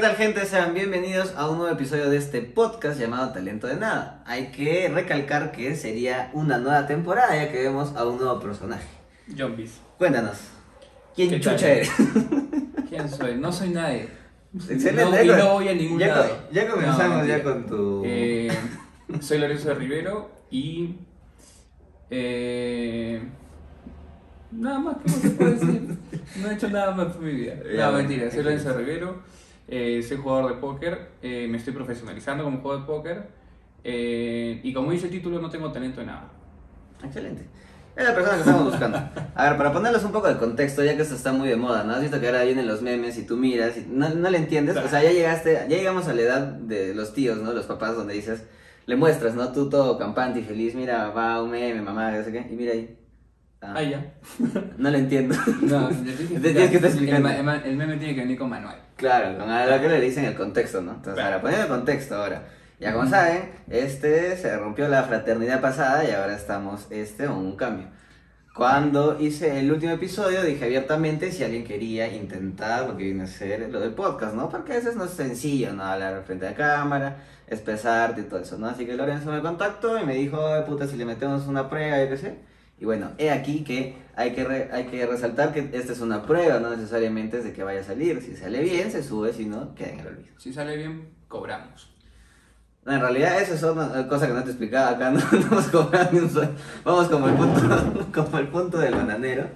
tal gente? Sean bienvenidos a un nuevo episodio de este podcast llamado Talento de Nada. Hay que recalcar que sería una nueva temporada ya que vemos a un nuevo personaje. Zombies. Cuéntanos, ¿quién ¿Qué chucha tal? eres? ¿Quién soy? No soy nadie. Excelente, No, y no voy a ningún ya, lado. ya comenzamos No, ya con tu... Eh, soy Lorenzo Rivero y. Eh, nada más, ¿qué más se puede decir? No he hecho nada más por mi vida. No, mentira, soy. Lorenzo Rivero, eh, soy jugador de póker, eh, me estoy profesionalizando como jugador de póker eh, y como dice el título, no tengo talento de nada. Excelente. Es la persona que estamos buscando. A ver, para ponerles un poco de contexto, ya que esto está muy de moda, ¿no? Has visto que ahora vienen los memes y tú miras y no, no le entiendes. O sea, ya llegaste, ya llegamos a la edad de los tíos, ¿no? Los papás donde dices, le muestras, ¿no? Tú todo campante y feliz, mira, va un meme, mamá, no sé qué, y mira ahí. Ah, Ah, ya. No lo entiendo. No, te tienes que estar explicando. El, ma- el meme tiene que venir con manual. Claro, con a lo que le dicen el contexto, ¿no? Entonces, Claro. ahora, poniendo el contexto ahora. Ya como saben, este se rompió la fraternidad pasada y ahora estamos este en un cambio. Cuando hice el último episodio dije abiertamente si alguien quería intentar lo que viene a ser lo del podcast, ¿no? Porque a veces no es sencillo, ¿no? Hablar frente a cámara, expresarte y todo eso, ¿no? Así que Lorenzo me contactó y me dijo, "Ay, puta, si le metemos una prueba, yo qué sé. Y bueno, he aquí que hay que, re- hay que resaltar que esta es una prueba, no necesariamente es de que vaya a salir. Si sale bien, se sube, si no, queda en el olvido. Si sale bien, cobramos. No, en realidad eso es una cosa que no te explicaba acá, no, no vamos cobrando ni un sol. Vamos como el punto, como el punto del bananero,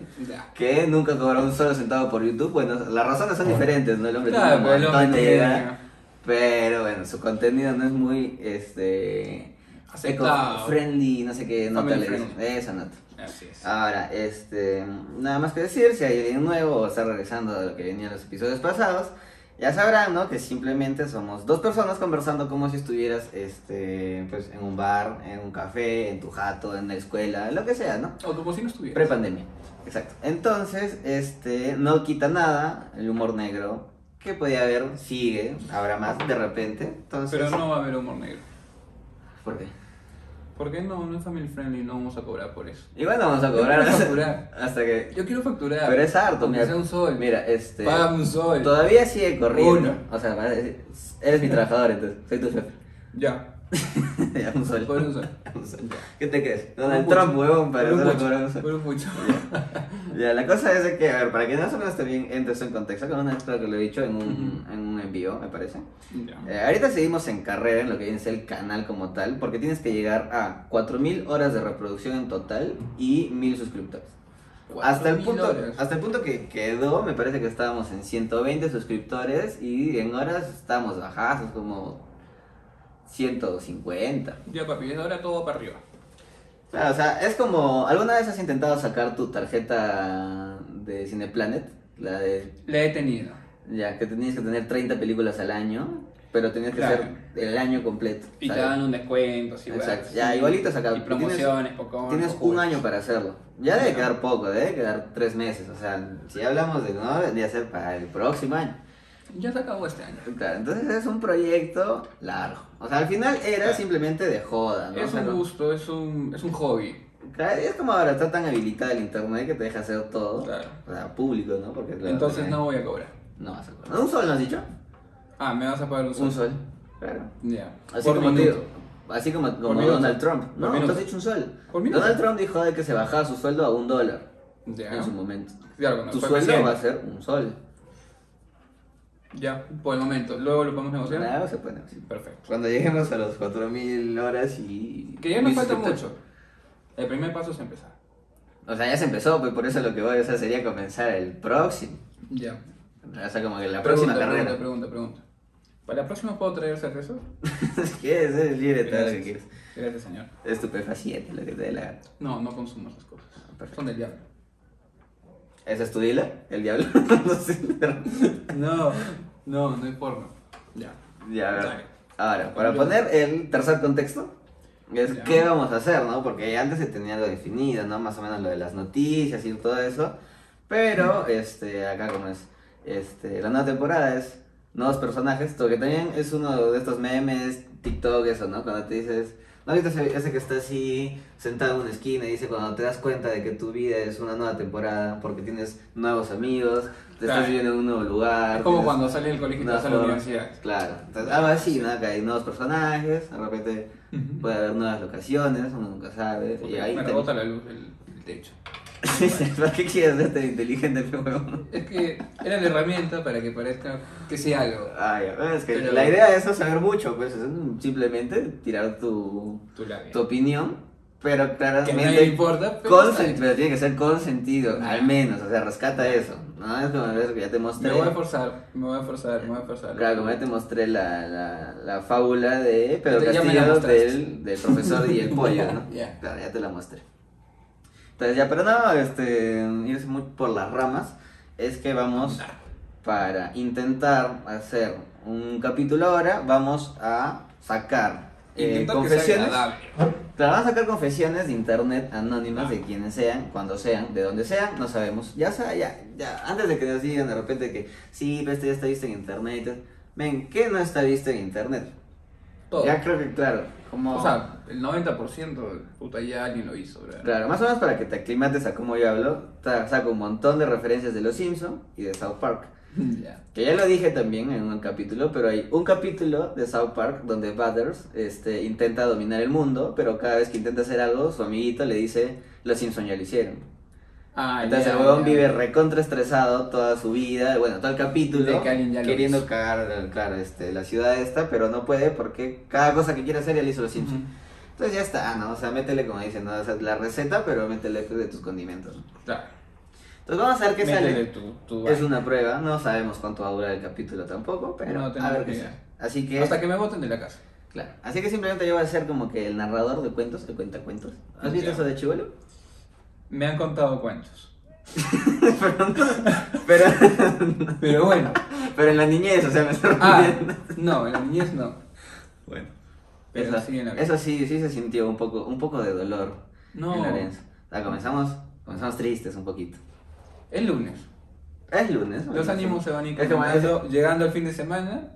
que nunca cobró un solo centavo por YouTube. Bueno, las razones son diferentes, ¿no? El hombre Claro, tiene un montón de idea, pero bueno, su contenido no es muy, este... Aceptado. friendly, no sé qué, no te Family le. Esa nota. Así es. Ahora, este, nada más que decir, si hay alguien nuevo o está regresando a lo que venía en los episodios pasados, ya sabrán, ¿no? Que simplemente somos dos personas conversando como si estuvieras, este, pues, en un bar, en un café, en tu jato, en la escuela, lo que sea, ¿no? O como si no estuviera. Prepandemia, exacto. Entonces, este, no quita nada el humor negro que podía haber, sigue, habrá más de repente, entonces... Pero no va a haber humor negro. ¿Por qué? ¿Por qué no? No es family friendly, no vamos a cobrar por eso. Igual no vamos a Yo cobrar quiero hasta, facturar. hasta que... Yo quiero facturar. Pero es harto, mira. sea un sol. Mira, este... Págame un sol. Todavía sigue corriendo. Uno. O sea, eres mi trabajador, entonces, soy tu jefe. Ya. Ya, un sol. Por un sol. Un sol. Ya. ¿Qué te crees? Donald Por Trump, huevón, para Por un solo cobrar un sol. Por un pucho. Ya, la cosa es que, a ver, para que más o menos también entres en contexto, que una creo que lo he dicho en un, Ujú. en un envío, me parece. Ya. Eh, ahorita seguimos en carrera en lo que viene a el canal como tal, porque tienes que llegar a 4.000 horas de reproducción en total y 1.000 suscriptores. Hasta el, 4.000 punto, horas. hasta el punto que quedó, me parece que estábamos en 120 suscriptores y en horas estábamos bajados, como 150. Ya, papi, desde ahora todo va para arriba. Claro, o sea, es como, ¿alguna vez has intentado sacar tu tarjeta de Cineplanet? La de, Le he tenido. ya, que tenías que tener 30 películas al año, pero tenías que Claro. ser el año completo. Y te dan un descuento, sí, Exacto. Ya, sí. igualito acá. Y promociones, Pokémon. Tienes un juegos. año para hacerlo. Ya debe quedar poco, debe quedar tres meses. O sea, si hablamos de no, debería ser para el próximo año. Ya se acabó este año. Claro, entonces es un proyecto largo. O sea, al final era Claro. simplemente de joda, ¿no? Es O sea, un gusto, es un, es un hobby. Claro, y es como ahora está tan habilitada el internet que te deja hacer todo. Claro. O sea, público, ¿no? Porque claro, Entonces no voy a cobrar. No vas a cobrar. ¿Un sol no has dicho? Ah, me vas a pagar un sol. Un sol. Claro. Ya. Así Por como, te minuto. digo, así como. Donald Trump. No, tú has dicho un sol. Donald Trump dijo de que se bajaba su sueldo a un dólar Ya. en su momento. Claro, tu sueldo va a ser un sol. Ya, por el momento. Luego lo podemos negociar. Claro, se puede negociar. Perfecto. Cuando lleguemos a los 4000 horas y. Que ya nos falta mucho. El primer paso es empezar. O sea, ya se empezó, pues por eso lo que voy a hacer sería comenzar el próximo. Ya. O sea, como que la próxima pregunta, carrera. Pregunta, pregunta, pregunta. ¿Para la próxima puedo traer cerveza? quieres, eres libre todo lo que quieres. Gracias, señor. Estupefaciente, lo que te dé la. No, no consumo esas cosas. Perfecto. Son del diablo. ¿Esa es tu dealer? ¿El diablo? no sé, pero. No, no, no hay forma. Ya. Ya, a ver. Dale. Ahora, para poner el tercer contexto, es Ya. qué vamos a hacer, ¿no? Porque antes se tenía algo definido, ¿no? Más o menos lo de las noticias y todo eso. Pero, este, acá como es, este, la nueva temporada es nuevos personajes, lo que también es uno de estos memes, TikTok, eso, ¿no? Cuando te dices, ¿No has visto ese, ese que está así sentado en una esquina y dice cuando te das cuenta de que tu vida es una nueva temporada porque tienes nuevos amigos, te Claro. estás viviendo en un nuevo lugar? Es como tienes cuando sales del colegio y te vas a la universidad. Claro, entonces, algo así, ¿no? Que hay nuevos personajes, de repente puede haber nuevas locaciones, uno nunca sabe. Y ahí me rebota la luz del techo. ¿Para qué quieres ser tan inteligente, pe huevón? Es que era la herramienta para que parezca que sea algo. Ah, ya, es que Pero- la idea es no saber mucho, pues es simplemente tirar tu, Tu tu opinión, pero Que a nadie le claramente importa, pero con, sen- pero tiene que ser con sentido, Ah. al menos, o sea, rescata eso, ¿no? Es como ves que ya te mostré, Me voy a forzar, me voy a forzar, me voy a forzar. claro, como ya te mostré la, la, la fábula de Pedro Ya me la Castillo mostraste. del, del profesor y el pollo, ¿no? ya. Claro, ya te la mostré. Entonces ya, pero no, este, irse muy por las ramas, es que vamos para intentar hacer un capítulo ahora, vamos a sacar eh, confesiones. Claro, vamos a sacar confesiones de internet anónimas de quienes sean, cuando sean, de donde sean, no sabemos. Ya sea, ya, ya, antes de que nos digan de repente que sí, pero esto ya está visto en internet. Ven, ¿qué no está visto en internet? Todo. Ya creo que, claro, como... O sea, el 90% puta ya alguien lo hizo, ¿verdad? Claro, más o menos para que te aclimates a cómo yo hablo, saco un montón de referencias de Los Simpson y de South Park. Que ya lo dije también en un capítulo, pero hay un capítulo de South Park donde Butters este, intenta dominar el mundo, pero cada vez que intenta hacer algo, su amiguito le dice, los Simpson ya lo hicieron. Ah, Entonces ya, el huevón ya. vive recontra estresado toda su vida, bueno, todo el capítulo, queriendo hizo. cagar, claro, este, la ciudad esta, pero no puede porque cada cosa que quiere hacer ya le hizo los Simpson. Ujú. Entonces ya está, ¿no? O sea, métele como dicen, ¿no? O sea, la receta, pero métele de tus condimentos. Claro. Entonces vamos a ver qué Métele sale. tu, tu Es una prueba, no sabemos cuánto va a durar el capítulo tampoco, pero No a ver qué sale. Así que, Hasta que me voten de la casa. claro. Así que simplemente yo voy a ser como que el narrador de cuentos, el cuentacuentos. ¿Has visto eso de Chivolo? Me han contado cuentos. Pero, Pero bueno. pero en la niñez, o sea, me estoy Ah, no, en la niñez no. Bueno. Pero Eso, sí en la eso sí, sí se sintió un poco, un poco de dolor No. en Lorenzo. O sea, comenzamos, comenzamos tristes un poquito. El lunes. Es lunes. Los ánimos se van calmando, llegando al fin de semana.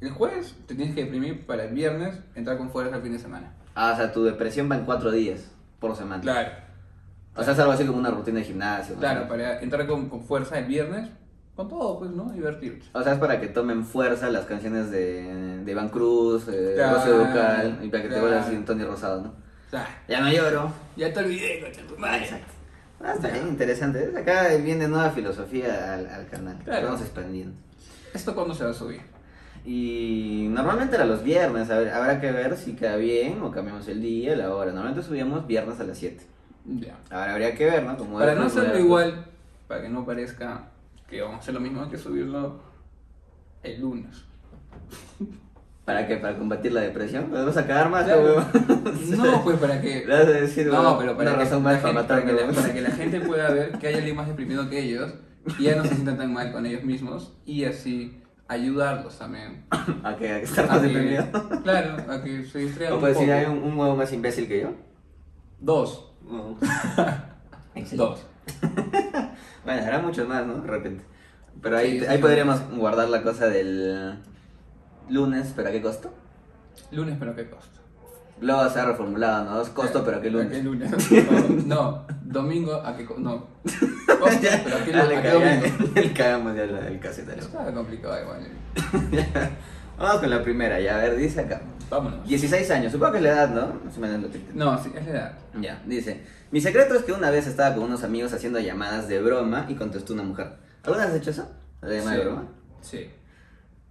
El jueves te tienes que deprimir para el viernes entrar con fuerza al fin de semana. Ah, o sea, tu depresión va en cuatro días por semana. Claro. O sea, es algo así como una rutina de gimnasio. ¿no? Claro, para entrar con, con fuerza el viernes, con todo, pues, ¿no? Divertirte. O sea, es para que tomen fuerza las canciones de, de Iván Cruz, eh, Claro, Rocío Ducal, y para que te claro. vuelvas así un Tony Rosado, ¿no? Ah, Ya no lloro. ya te olvidé, coche tu madre. Exacto. Ah, está bien, interesante. Acá viene nueva filosofía al, al canal. Claro. Vamos expandiendo. ¿Esto cuándo se va a subir? Y normalmente era los viernes, a ver, habrá que ver si queda bien o cambiamos el día, la hora. Normalmente subíamos viernes a las 7. Ya. Ahora habría que ver, ¿no? Como Para no hacerlo igual, para que no parezca que vamos a hacer lo mismo, que subirlo el lunes. ¿Para qué? ¿Para combatir la depresión? ¿Nos vamos a cagar más, Claro. No, pues para que... Vas a decir, No, pero para que, razón la más para gente, para, que la, para que la gente pueda ver que hay alguien más deprimido que ellos y ya no se sientan tan mal con ellos mismos y así ayudarlos también. ¿A que, a que estar más que- deprimido? Claro, a que se distraigan ¿O puedes decir, hay un, un huevo más imbécil que yo? Dos. No. Dos. Bueno, hará muchos más, ¿no? De repente. Pero ahí, Sí, ahí sí. podríamos guardar la cosa del lunes, ¿pero a qué costo? Lunes, pero ¿qué costo? Luego se ha reformulado, ¿no? Es costo, pero a qué ¿A lunes. qué lunes? No, domingo, ¿a qué costo? No. Costo, pero ¿a qué, Ya lu- le a qué domingo? le cagamos ya el casetero. Está complicado igual. Vamos con la primera, ya, a ver, dice acá. Vámonos. 16 años, supongo que es la edad, ¿no? Más o menos lo que... No, sí, es la edad. Ya, dice, mi secreto es que una vez estaba con unos amigos haciendo llamadas de broma y contestó una mujer. ¿Alguna vez has hecho eso? ¿La llamada de Sí. broma? Sí.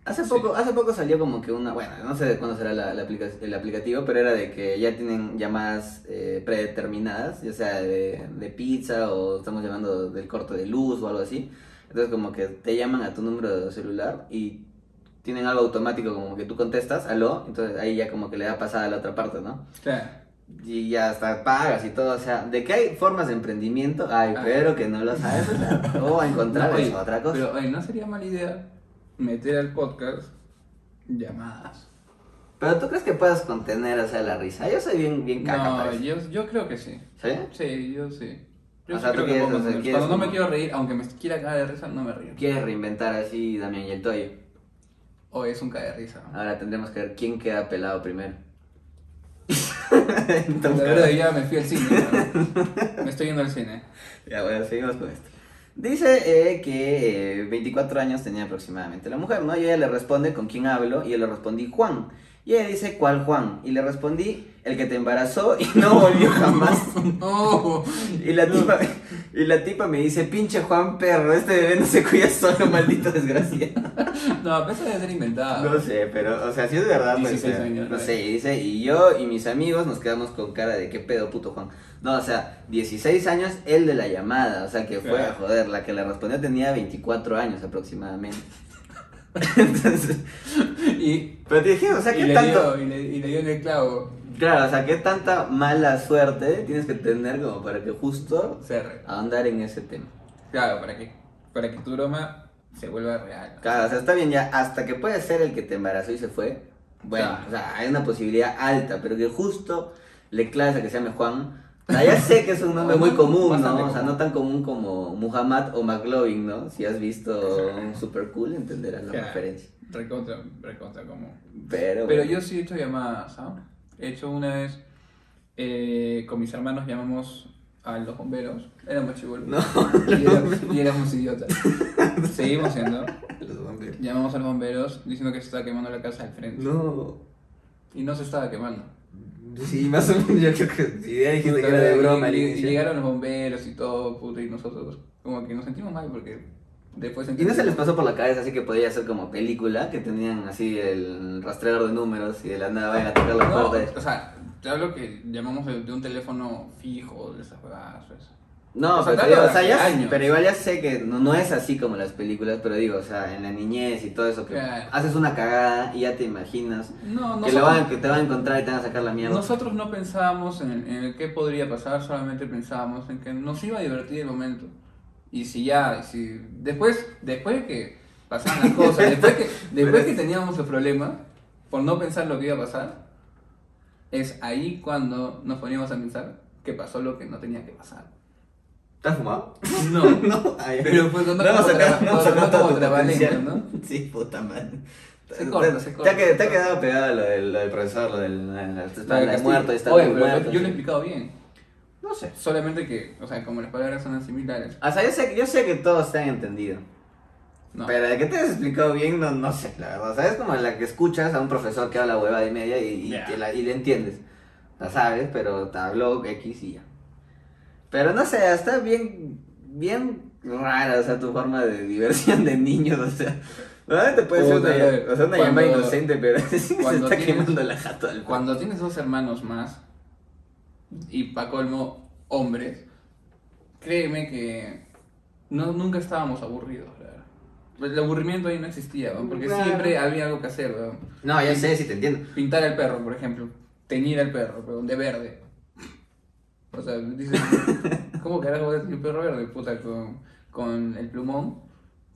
Hace Sí. poco, hace poco salió como que una, bueno, no sé de cuándo será la, la aplica- el aplicativo, pero era de que ya tienen llamadas eh, predeterminadas, ya sea de, de pizza o estamos llamando del corte de luz o algo así. Entonces como que te llaman a tu número de celular y tienen algo automático como que tú contestas, aló, entonces ahí ya como que le da pasada a la otra parte, ¿no? Claro. Y ya hasta pagas y todo, o sea, de que hay formas de emprendimiento, ay, pero que no lo sabes, o sea, o encontrar No, otra cosa. Pero oye, no sería mala idea meter al podcast llamadas. Pero tú crees que puedas contener, o sea, la risa. Yo soy bien, bien caca No, yo, yo creo que sí. ¿Sí? Sí, yo sí. Yo O sí sea, tú que quieres, o sea, quieres Cuando no me quiero reír, aunque me quiera cagar de risa, no me río. Quieres reinventar así Damián y el Toyo. O es un cae de risa. Ahora tendremos que ver quién queda pelado primero. En Tom La Hanks. verdad, ya me fui al cine. ¿no? Me estoy yendo al cine. Ya, bueno, seguimos con esto. Dice eh, que eh, 24 años tenía aproximadamente la mujer, ¿no? Y ella le responde con quién hablo, y yo le respondí Juan. Y ella dice, ¿cuál Juan? Y le respondí, el que te embarazó y no volvió jamás. No. Y la tipa, y la tipa me dice, pinche Juan perro, este bebé no se cuida solo, maldito desgraciado. No, a pesar de ser inventado. No sé, pero, o sea, si es verdad, pues, 16 eh, años, no sé, y dice, y yo y mis amigos nos quedamos con cara de qué pedo, puto Juan. No, o sea, 16 años el de la llamada, o sea, que fue a Claro. joder, la que le respondió tenía 24 años aproximadamente. Entonces, Y, pero te dije, o sea, y ¿qué le tanto? dio, y, le, y le dio en el clavo. Claro, o sea, ¿qué tanta mala suerte tienes que tener como para que justo Cerre. ahondar en ese tema? Claro, para que, para que tu broma se vuelva real. Claro, o sea, está bien ya, hasta que puede ser el que te embarazó y se fue. Bueno, Claro. o sea, hay una posibilidad alta, pero que justo le claves a que se llame Juan. O sea, ya sé que es un nombre muy común, ¿no? O sea, común. no tan común como Muhammad o McLovin, ¿no? Si has visto un super cool, entenderás la Claro. referencia. Recontra, recontra como. Pero, Pero yo sí he hecho llamadas, ¿ah? He hecho una vez eh, con mis hermanos llamamos a los bomberos. Éramos chivolos. No. Y, éramos, y éramos idiotas. Seguimos siendo. Los bomberos. Llamamos a los bomberos diciendo que se estaba quemando la casa al frente. No. Y no se estaba quemando. Sí, más o menos yo creo que si dijiste que era de broma y, y llegaron los bomberos y todo, puto, y nosotros como que nos sentimos mal porque después Y no se les pasó por la cabeza así que podía ser como película, que tenían así el rastreador de números y de la nada vayan a tocar la No, puerta. o sea, te hablo que llamamos de, de un teléfono fijo, de esas o eso. No, O sea, pero, digo, o sea, ya- pero igual ya sé que no, no es así como las películas, pero digo, o sea, en la niñez y todo eso, que Claro. haces una cagada y ya te imaginas No, que, lo van, que te van a encontrar y te van a sacar la mierda. Nosotros no pensábamos en, en el qué podría pasar, solamente pensábamos en que nos iba a divertir el momento. Y si ya, si después, después de que pasaban las cosas, después que, después que teníamos el problema, por no pensar lo que iba a pasar, es ahí cuando nos poníamos a pensar que pasó lo que no tenía que pasar. ¿Estás fumado? No, no, ay, Pero fue no, no, trabalengua, potencial. ¿no? Sí, puta madre. Se corta, se corta. Te ha, qued- te ha quedado pegado lo del, profesor, lo del muerto, está Oye, pero yo lo he explicado bien. No sé. Solamente que, o sea, como las palabras son similares. O sea, yo sé, yo sé que todos te han entendido. No. Pero de que te has explicado bien, no, no sé, la verdad. O sea, es como la que escuchas a un profesor que habla hueva de media y, y, Ya. que la- y le entiendes. La sabes, pero te habló X y ya. Pero no sé, está bien, bien rara, o sea, tu forma de diversión de niños, o sea. Normalmente puede ser una, o sea, una cuando- llamada inocente, pero se está tienes- quemando la jato al Cuando tienes dos hermanos más, y pa' colmo, hombres, créeme que no, nunca estábamos aburridos, verdad. Pues El aburrimiento ahí no existía, porque Claro. siempre había algo que hacer. No, ya sé, sí te entiendo. Pintar al perro, por ejemplo. Teñir al perro, weón, de verde. O sea, dices, ¿cómo carajo voy a tener un perro verde? Puta, con, con el plumón.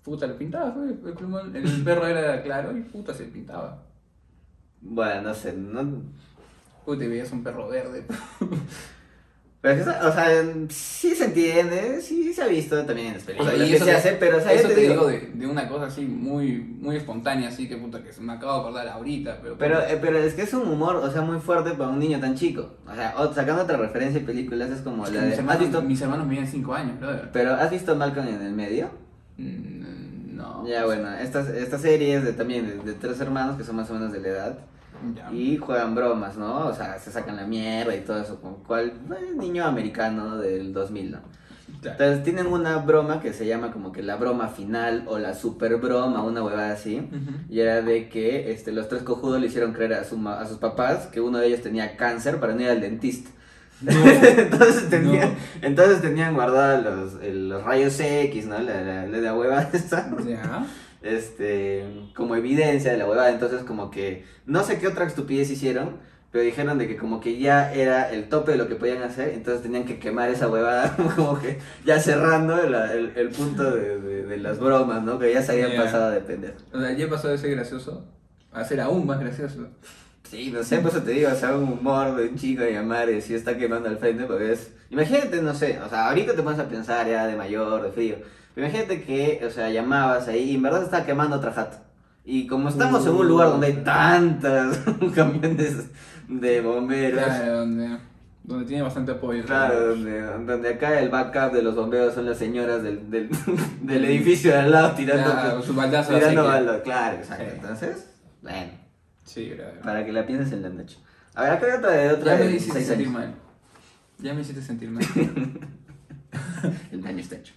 Puta, lo pintaba, fue, el plumón. El perro era claro y puta se pintaba. Bueno, no sé, no... Puta, y veías un perro verde. Pero es que, o sea, sí se entiende, sí se ha visto también en las películas y que eso se te- hace, pero o sea, eso te te digo de, de una cosa así muy, muy espontánea, así que puta, que se me acabo de acordar ahorita, pero... Pero, eh, pero es que es un humor, o sea, muy fuerte para un niño tan chico. O sea, o- sacando otra referencia de películas, es como Es la de... mis, ¿Has hermanos, visto, mis hermanos miden 5 años, brother. pero ¿has visto Malcolm en el medio? Mm, No. Ya, bueno, estas, estas series de, también de, de tres hermanos que son más o menos de la edad Ya. y juegan bromas, ¿no? O sea, se sacan la mierda y todo eso, como cual eh, niño americano del 2000, ¿no? Entonces tienen una broma que se llama como que la broma final o la super broma, una huevada así. Ujú. Y era de que este, los tres cojudos le hicieron creer a, su a sus papás que uno de ellos tenía cáncer para no ir al dentista. entonces, tenían, entonces tenían guardados los, los rayos X, ¿no? La, la, la, la huevada esta, Ya. Este, como evidencia de la huevada. Entonces como que no sé qué otra estupidez hicieron, pero dijeron de que como que ya era el tope de lo que podían hacer, entonces tenían que quemar esa huevada, como que ya cerrando la- el, el punto de, de- de las bromas, ¿no? Que ya se habían pasado de pendejo. O sea, ya pasó de ser gracioso a ser aún más gracioso. Sí, no sé, por eso te digo, o sea, un humor de un chico de llamar y si está quemando al frente, porque es... Imagínate, no sé, o sea, ahorita te pones a pensar ya de mayor, de frío, imagínate que, o sea, llamabas ahí y en verdad está quemando otra jato. Y como estamos en un lugar donde hay tantas camiones de bomberos. Claro, donde, donde tiene bastante apoyo. Claro, donde, donde acá el backup de los bomberos son las señoras del, del, del edificio de al lado tirando, Claro, su baldazo tirando. Claro, exacto. Sí. Entonces, bueno, Sí, claro. para que la pienses en la noche. A ver, acá hay otra de otra Ya me hiciste 16 sentir mal. Ya me hiciste sentir mal. El daño está hecho.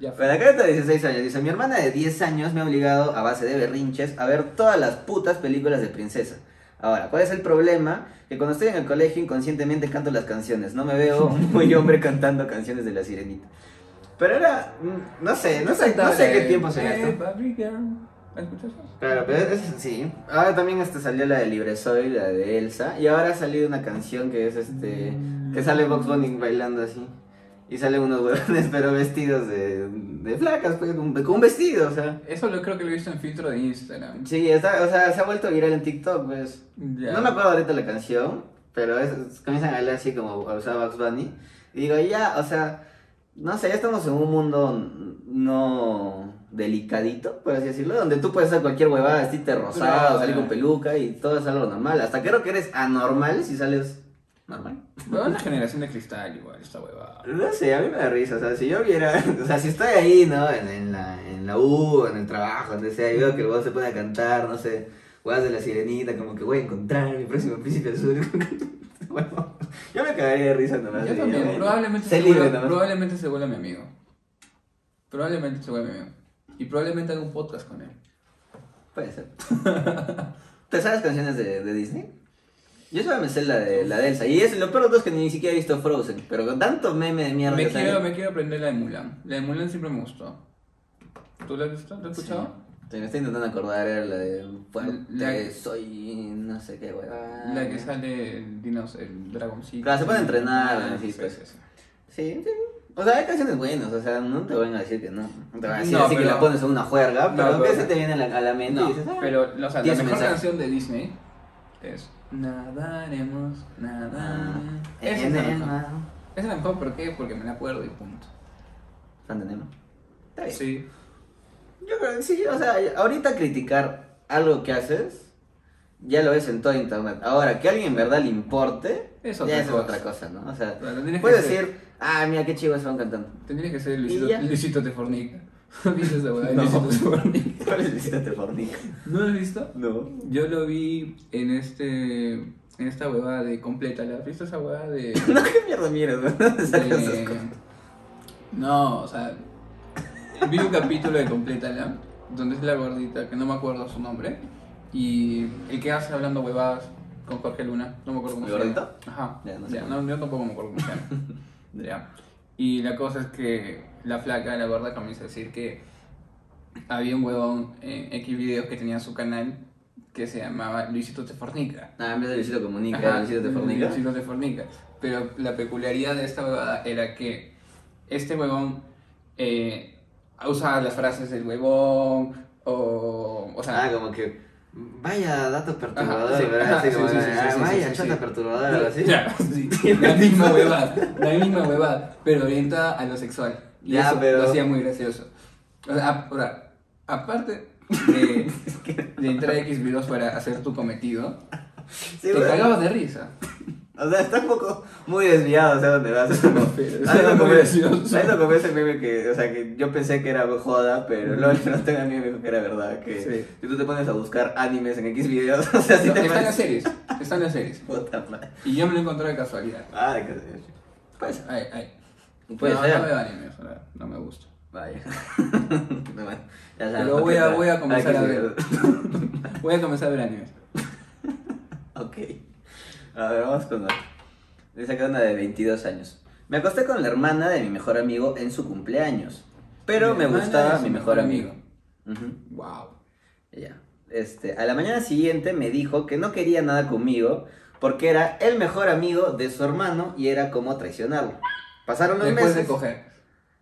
Pero acá está de 16 años. Dice, mi hermana de 10 años me ha obligado a base de berrinches a ver todas las putas películas de princesa. Ahora, ¿cuál es el problema? Que cuando estoy en el colegio inconscientemente canto las canciones. No me veo muy hombre cantando canciones de la sirenita. Pero era, mm, no sé, no sé, no sé qué tiempo se Eh, gastó. Barbie Girl. ¿La escuchas? Claro, pero es, es- sí. Ahora también este salió la de Libre Soy, la de Elsa. Y ahora ha salido una canción que es este. que sale Box Bunny bailando así. Y salen unos huevones, pero vestidos de, de flacas, pues, con, con un vestido, o sea. Eso lo creo que lo he visto en filtro de Instagram. Sí, está, o sea, se ha vuelto viral en TikTok, pues. Ya. No me acuerdo ahorita la canción, pero es, es- comienzan a hablar así como a usar Bugs Bunny. Y digo, ya, o sea, no sé, ya estamos en un mundo no delicadito, por así decirlo, donde tú puedes hacer cualquier huevada, vestirte rosado, salir con peluca y todo es algo normal. Hasta creo que eres anormal si sales normal. Pero una generación de cristal igual, esta huevada. No sé, a mí me da risa, o sea, si yo viera, o sea, si estoy ahí, ¿no? En, en la, en la U, en el trabajo, donde sea, y veo que el huevón se pone a cantar, no sé, huevas de la sirenita, como que voy a encontrar mi próximo príncipe azul. bueno, yo me cagaría de risa nomás. Yo también, probablemente se, libre vuelva, probablemente se vuelva mi amigo. Probablemente se vuelva mi amigo. Y probablemente haga un podcast con él. Puede ser. ¿Te sabes canciones de, de Disney? Yo solo me sé la de, la de Elsa. Y es lo peor de todo es que ni siquiera he visto Frozen. Pero con tanto meme de mierda Me que quiero, sale- me quiero aprender la de Mulan. La de Mulan siempre me gustó. ¿Tú la has visto? ¿La has escuchado? Sí, me estoy intentando acordar, era la de La- soy no sé qué huevada. La que sale el dinosaurio, el dragoncito. Claro, se puede entrenar, Ah, sí, pues. sí, sí. O sea, hay canciones buenas, o sea, no te van a decir que no. No te van a decir No, así que pero- la pones en una juerga, No, pero que pero- se te viene a la, a la mente y No, dices, ah, pero o sea, la mejor mensaje. canción de Disney es Nadaremos, nadar. ah, Esa es la mejor. mar. Esa es la mejor, ¿por qué? Porque me la acuerdo y punto. Fan de Nemo. Está bien. Sí. Yo creo que sí, o sea, ahorita criticar algo que haces, ya lo ves en todo internet. Ahora, que a alguien en verdad le importe, Es ya es cosa. otra cosa, ¿no? O sea, Claro, puedes decir, ah, mira qué chivo se van cantando. Tendría que ser Luisito. Luisito te fornica. ¿Viste esa weá? No. Luisito fornica. ¿Cuál es te fornica? ¿No lo has visto? No. Yo lo vi en este. En esta huevada de completa. ¿La has visto esa huevada de.? No, qué mierda miras, ¿no? ¿Dónde salen esas de- cosas? No, o sea. Vi un capítulo de Complétala, donde es la gordita, que no me acuerdo su nombre. Y el que hace hablando huevadas con Jorge Luna, no me acuerdo cómo ¿El se llama. gordito? Ajá. Ya, no sé Ya, no, yo tampoco me acuerdo cómo se llama. Ya. Y la cosa es que la flaca, la gorda, comienza a decir que había un huevón en X videos que tenía su canal que se llamaba Luisito Te Fornica. Ah, en vez de Luisito Comunica, Ajá, Luisito te fornica. Luisito te fornica. Pero la peculiaridad de esta huevada era que este huevón eh, usaba las frases del huevón o... O sea... Ah, como que, vaya dato perturbador, Ajá, sí, ¿verdad? como, sí, sí, sí, ah, vaya sí. perturbadora, algo así. Sí, la misma huevada, la misma huevada, pero orientada a lo sexual. Y Ya, eso pero- lo hacía muy gracioso. O sea, a- ahora, aparte de, de entrar a X videos para hacer tu cometido, Sí, te bueno. cagabas de risa. O sea, está un poco muy desviado, o sea, dónde vas. gracioso. hay como ese meme que, o sea, que yo pensé que era joda, pero luego el frontend a mí me dijo que era verdad, que Sí. si tú te pones a buscar animes en X videos, o sea, si No, te están las series, están las series. Puta madre. Y yo me lo encontré de casualidad. Ah, sé yo. Pues, Ay, ay. Puede no, ser. no veo sea, no me gusta. Vaya. bueno, ya sabes, Pero voy a, voy a comenzar a ver. Voy a comenzar a ver animes. Ok. A ver, vamos con otra. Dice acá una de 22 años. Me acosté con la hermana de mi mejor amigo en su cumpleaños. Pero Mi me gustaba mi mejor amigo. Wow. Ya. Este, a la mañana siguiente me dijo que no quería nada conmigo porque era el mejor amigo de su hermano y era como traicionarlo. Pasaron los Después meses. de coger.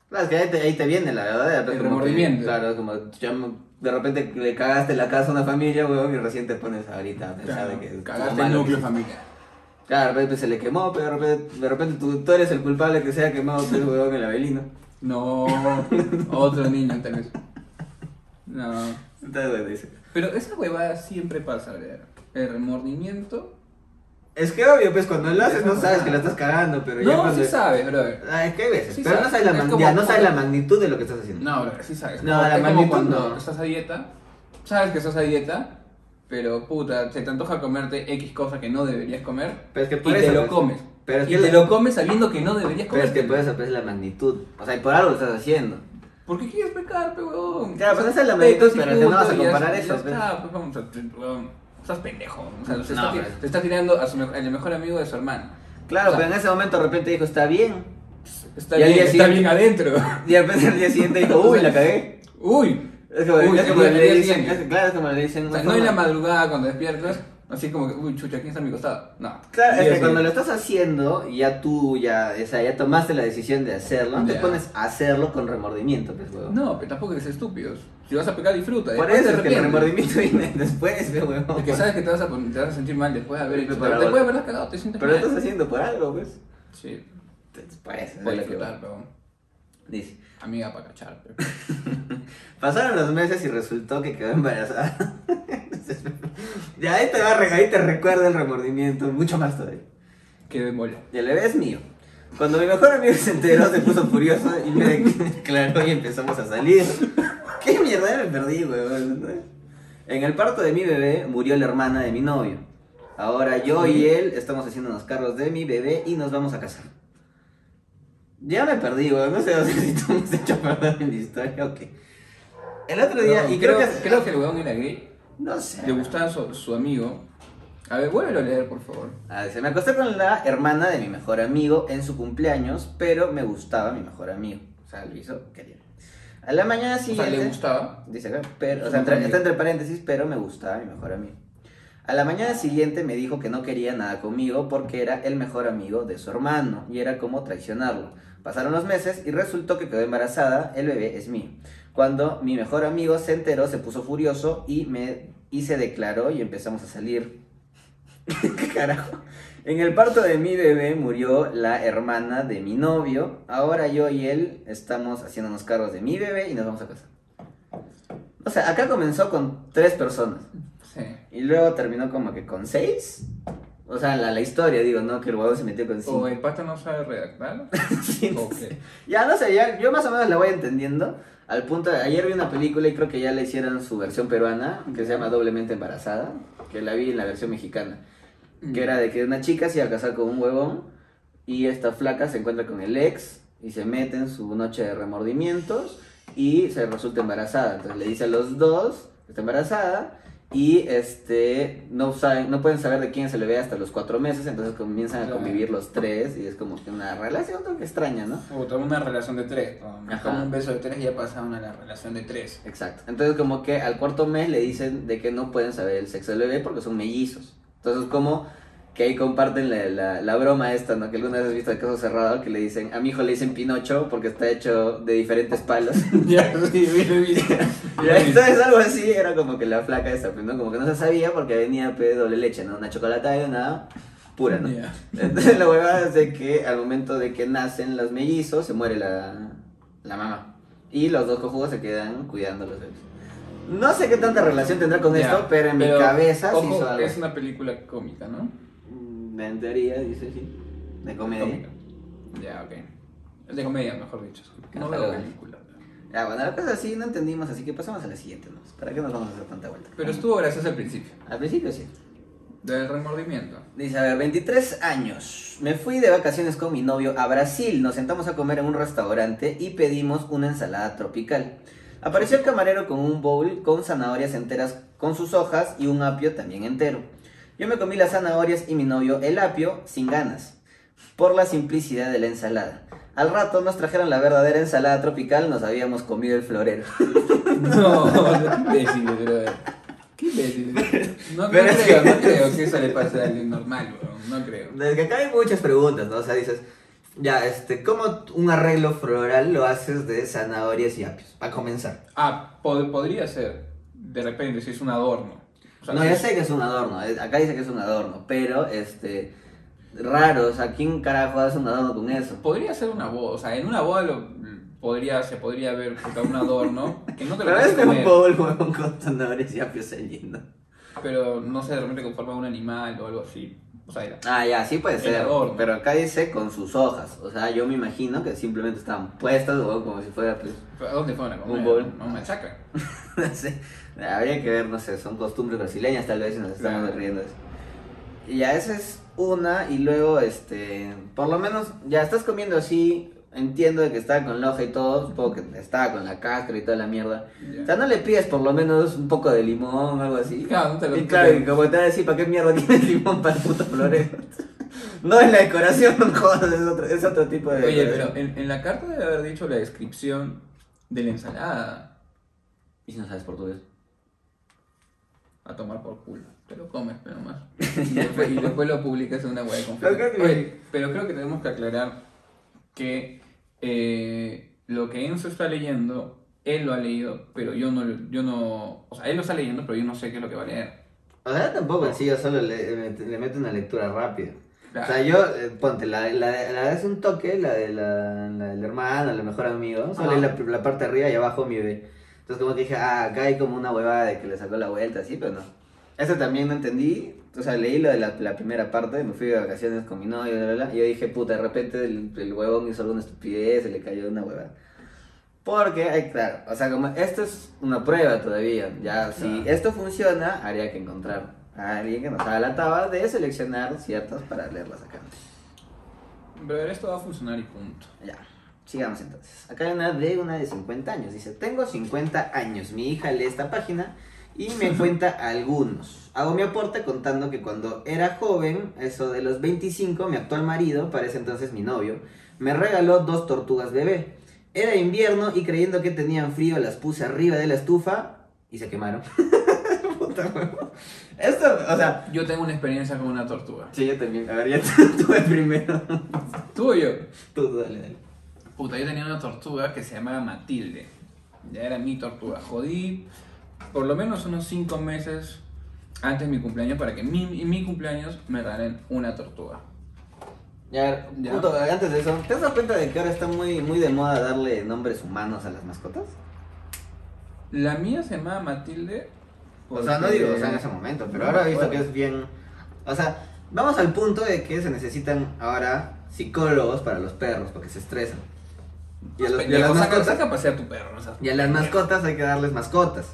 Claro, es que ahí te, ahí te viene la verdad. El remordimiento. claro, como ya de repente le cagaste la casa a una familia, weón, y recién te pones ahorita a pensar de que Cagaste el núcleo que familiar. Claro, de repente se le quemó, pero de repente, de repente tú, tú eres el culpable que se haya quemado pues, el huevón el Abelino. No, otro niño tal vez. No. Entonces, bueno, dice. Pero esa huevada siempre pasa, ¿verdad? El remordimiento Es que obvio, pues cuando lo haces no sabes que lo estás cagando, pero ya No, cuando... sí sabes, brother. Ah, es que hay veces, Sí pero no sabes. sabes la, Es man- como ya, no sabes la cuando- magnitud de lo que estás haciendo. No, brother, sí sabes. No, Como- la es como magnitud cuando no. estás a dieta, sabes que estás a dieta, pero puta, se te antoja comerte X cosa que no deberías comer Pero es que y por te eso, lo pues. comes. Pero es y que te la- lo comes sabiendo que no deberías Pero es comer. que por eso pues, es la magnitud. O sea, y por algo lo estás haciendo. ¿Por qué quieres pecar, pe, huevón? Claro, pues esa es la magnitud, pero que no vas a comparar eso, ya pues. está, pues, vamos a- huevón, Estás pendejo. O sea, se, No, está, pero- se está tirando a su, al mejor amigo de su hermano. Claro, O sea, pero en ese momento de repente dijo, está bien. Está bien, está bien adentro. Y de repente al día siguiente dijo, uy, la cagué. Uy. Es como, Uy, es el como día- le dicen, es- claro, es como le dicen. O sea, una no en la madrugada cuando despiertas, así como que, uy, chucha, ¿quién está a mi costado? No. Claro, es Sí, que sí. cuando lo estás haciendo, ya tú ya, o sea, ya tomaste la decisión de hacerlo, no te pones a hacerlo con remordimiento, pues, huevón. No, pero tampoco eres estúpidos. Si vas a pecar, disfruta. Por eso es que el remordimiento viene después, pues, huevón. Porque sabes que te vas a, te vas a sentir mal después de haber Sí, hecho. pero- Después de haberlas cagado, te sientes Pero lo mal. estás haciendo por algo, pues. Sí, Entonces, Por eso, voy a es lo que disfrutar, pero Dice. Amiga para cachar. Pero... Pasaron los meses y resultó que quedó embarazada. ya ahí te, va, a re- ahí te recuerda el remordimiento, mucho más todavía. Qué demola. Y el bebé es mío. Cuando mi mejor amigo se enteró, se puso furioso y me declaró y empezamos a salir. ¿Qué mierda? Me perdí, weón. En el parto de mi bebé murió la hermana de mi novio. Ahora yo y él estamos haciéndonos cargos de mi bebé y nos vamos a casar. Ya me perdí, weón. No sé si tú me has hecho perder en la historia o qué. El otro día, No, y creo, que... creo que el weón era gay. No sé. Le gustaba su, su amigo. A ver, vuélvelo a leer, por favor. Ah, dice, me acosté con la hermana de mi mejor amigo en su cumpleaños, pero me gustaba mi mejor amigo. O sea, lo hizo quería. A la mañana O sea, siguiente. le gustaba. Dice acá, pero, o sea, entre- está entre paréntesis, pero me gustaba mi mejor amigo. A la mañana siguiente me dijo que no quería nada conmigo porque era el mejor amigo de su hermano y era como traicionarlo. Pasaron los meses y resultó que quedó embarazada, el bebé es mío. Cuando mi mejor amigo se enteró, se puso furioso y me y se declaró y empezamos a salir. ¿Qué carajo? En el parto de mi bebé murió la hermana de mi novio. Ahora yo y él estamos haciéndonos cargos de mi bebé y nos vamos a casar. O sea, acá comenzó con tres personas. Sí. Y luego terminó como que con seis. O sea, la, la historia, digo, ¿no? Que el huevo se metió con cinco. O el pata no sabe redactar. Sí, no sé. Ya no sé, ya, yo más o menos la voy entendiendo. Al punto de, ayer vi una película y creo que ya le hicieron su versión peruana, que se llama Doblemente Embarazada, que la vi en la versión mexicana. Que era de que una chica se iba a casar con un huevón y esta flaca se encuentra con el ex y se mete en su noche de remordimientos y se resulta embarazada. Entonces le dice a los dos está embarazada y este no saben, no pueden saber de quién se le ve hasta los cuatro meses, entonces comienzan a Claro. convivir los tres y es como que una relación extraña, ¿no? O una relación de tres. Como un beso de tres y ya pasa a una relación de tres. Exacto. Entonces como que al cuarto mes le dicen de que no pueden saber el sexo del bebé porque son mellizos. Entonces como que ahí comparten la, la, la broma esta, ¿no? Que alguna vez has visto el caso cerrado que le dicen, a mi hijo le dicen Pinocho porque está hecho de diferentes palos. ya, sí, entonces algo así era como que la flaca esta, pues, ¿no? Como que no se sabía porque venía pe doble leche, ¿no? Una chocolatada y una pura, ¿no? Ya. Entonces la huevada es de que al momento de que nacen los mellizos se muere la, la mamá. Y los dos cojudos se quedan cuidando a los bebés. No sé qué tanta relación tendrá con esto, pero en pero, mi cabeza sí ojo, hizo algo. Es una película cómica, ¿no? En teoría, dice sí. De comedia. Ya, ok. Es de comedia, mejor dicho. No veo película. Ya, bueno, la cosa así no entendimos, así que pasamos a la siguiente, ¿no? ¿Para qué nos vamos a hacer tanta vuelta? Pero estuvo gracioso al principio. Al principio sí. Del remordimiento. Dice, a ver, 23 años. Me fui de vacaciones con mi novio a Brasil. Nos sentamos a comer en un restaurante y pedimos una ensalada tropical. Apareció el camarero con un bowl con zanahorias enteras con sus hojas y un apio también entero. Yo me comí las zanahorias y mi novio el apio sin ganas, por la simplicidad de la ensalada. Al rato nos trajeron la verdadera ensalada tropical, nos habíamos comido el florero. No, qué imbécil, brother. Qué imbécil. No, no Pero es creo, que- no creo que eso le pase a alguien normal, bro. No creo. Desde que acá hay muchas preguntas, ¿no? O sea, dices, ya, este, ¿cómo un arreglo floral lo haces de zanahorias y apios? A comenzar. Ah, pod- podría ser. De repente, si es un adorno. O sea, no, ya sé que es un adorno, eh, acá dice que es un adorno, pero, este, raro, o sea, ¿quién carajo hace un adorno con eso? Podría ser una boda. O sea, en una boda lo, podría, se podría ver un adorno que no te lo Pero es un con zanahorias y ¿no? Pero no sé, de repente conforma un animal o algo así. Era. Ah, ya, sí puede El ser. adorno. Pero acá dice con sus hojas. O sea, yo me imagino que simplemente estaban puestas como si fuera pues. ¿A dónde fueron a comer? Un bol. A una chacra. no sé. Habría que ver, no sé, son costumbres brasileñas tal vez y nos estamos Claro. riendo de eso. Y ya esa es una y luego este, por lo menos ya estás comiendo así, entiendo de que estaba con la hoja y todo, supongo que estaba con la cáscara y toda la mierda. O sea, no le pides por lo menos un poco de limón o algo así. Claro, no te lo- Y claro, y como te van a decir, ¿para qué mierda tienes limón para el puto florero? No es la decoración, jodas, es otro, es otro tipo de Oye, decoración. pero en, en la carta debe haber dicho la descripción de la ensalada. ¿Y si no sabes portugués? A tomar por culo. Te lo comes, pero más. Y después, y después lo publicas en una web de confianza. Oye, pero creo que tenemos que aclarar que eh, lo que Enzo está leyendo, él lo ha leído, pero yo no, yo no... O sea, él lo está leyendo, pero yo no sé qué es lo que va a leer. O sea, tampoco sí, yo solo le, le, meto una lectura rápida. Claro. O sea, yo, eh, ponte, la, la, la es un toque, la de la, la del hermano, el mejor amigo, solo la, la parte de arriba y abajo mi bebé. Entonces como que dije, ah, acá hay como una huevada de que le sacó la vuelta, así, pero no. Eso también no entendí, o sea, leí lo de la, la primera parte, me fui de vacaciones con mi novio, bla, bla, bla, y yo dije, puta, de repente el, el huevón hizo alguna estupidez, se le cayó una huevada. Porque, claro, o sea, como esto es una prueba todavía, ya, si esto funciona, habría que encontrar a alguien que nos haga la taba de seleccionar ciertas para leerlas acá. Pero esto va a funcionar y punto. Ya, sigamos entonces. Acá hay una de una de 50 años. Dice, tengo 50 años. Mi hija lee esta página y me cuenta algunos. Hago mi aporte contando que cuando era joven, eso de los 25, mi actual marido, para ese entonces mi novio, me regaló dos tortugas bebé. Era invierno y creyendo que tenían frío las puse arriba de la estufa y se quemaron. Puta huevo. Esto, o sea... Yo tengo una experiencia con una tortuga. Sí, yo también. A ver, ya tuve primero. ¿Tú o yo? Tú, dale, dale. Puta, yo tenía una tortuga que se llamaba Matilde. Ya era mi tortuga. Jodí por lo menos unos 5 meses antes de mi cumpleaños para que mi, mi cumpleaños me regalen una tortuga. Ya, Ya. puto, antes de eso, ¿te has dado cuenta de que ahora está muy, muy de moda darle nombres humanos a las mascotas? La mía se llamaba Matilde. O sea, no digo, o sea, en ese momento, pero No, ahora he visto que es bien... O sea, vamos al punto de que se necesitan ahora psicólogos para los perros, porque se estresan. Y a, los- y a Pendejo, las mascotas, saca a pasear a tu perro. no seas y a las mascotas hay que darles mascotas.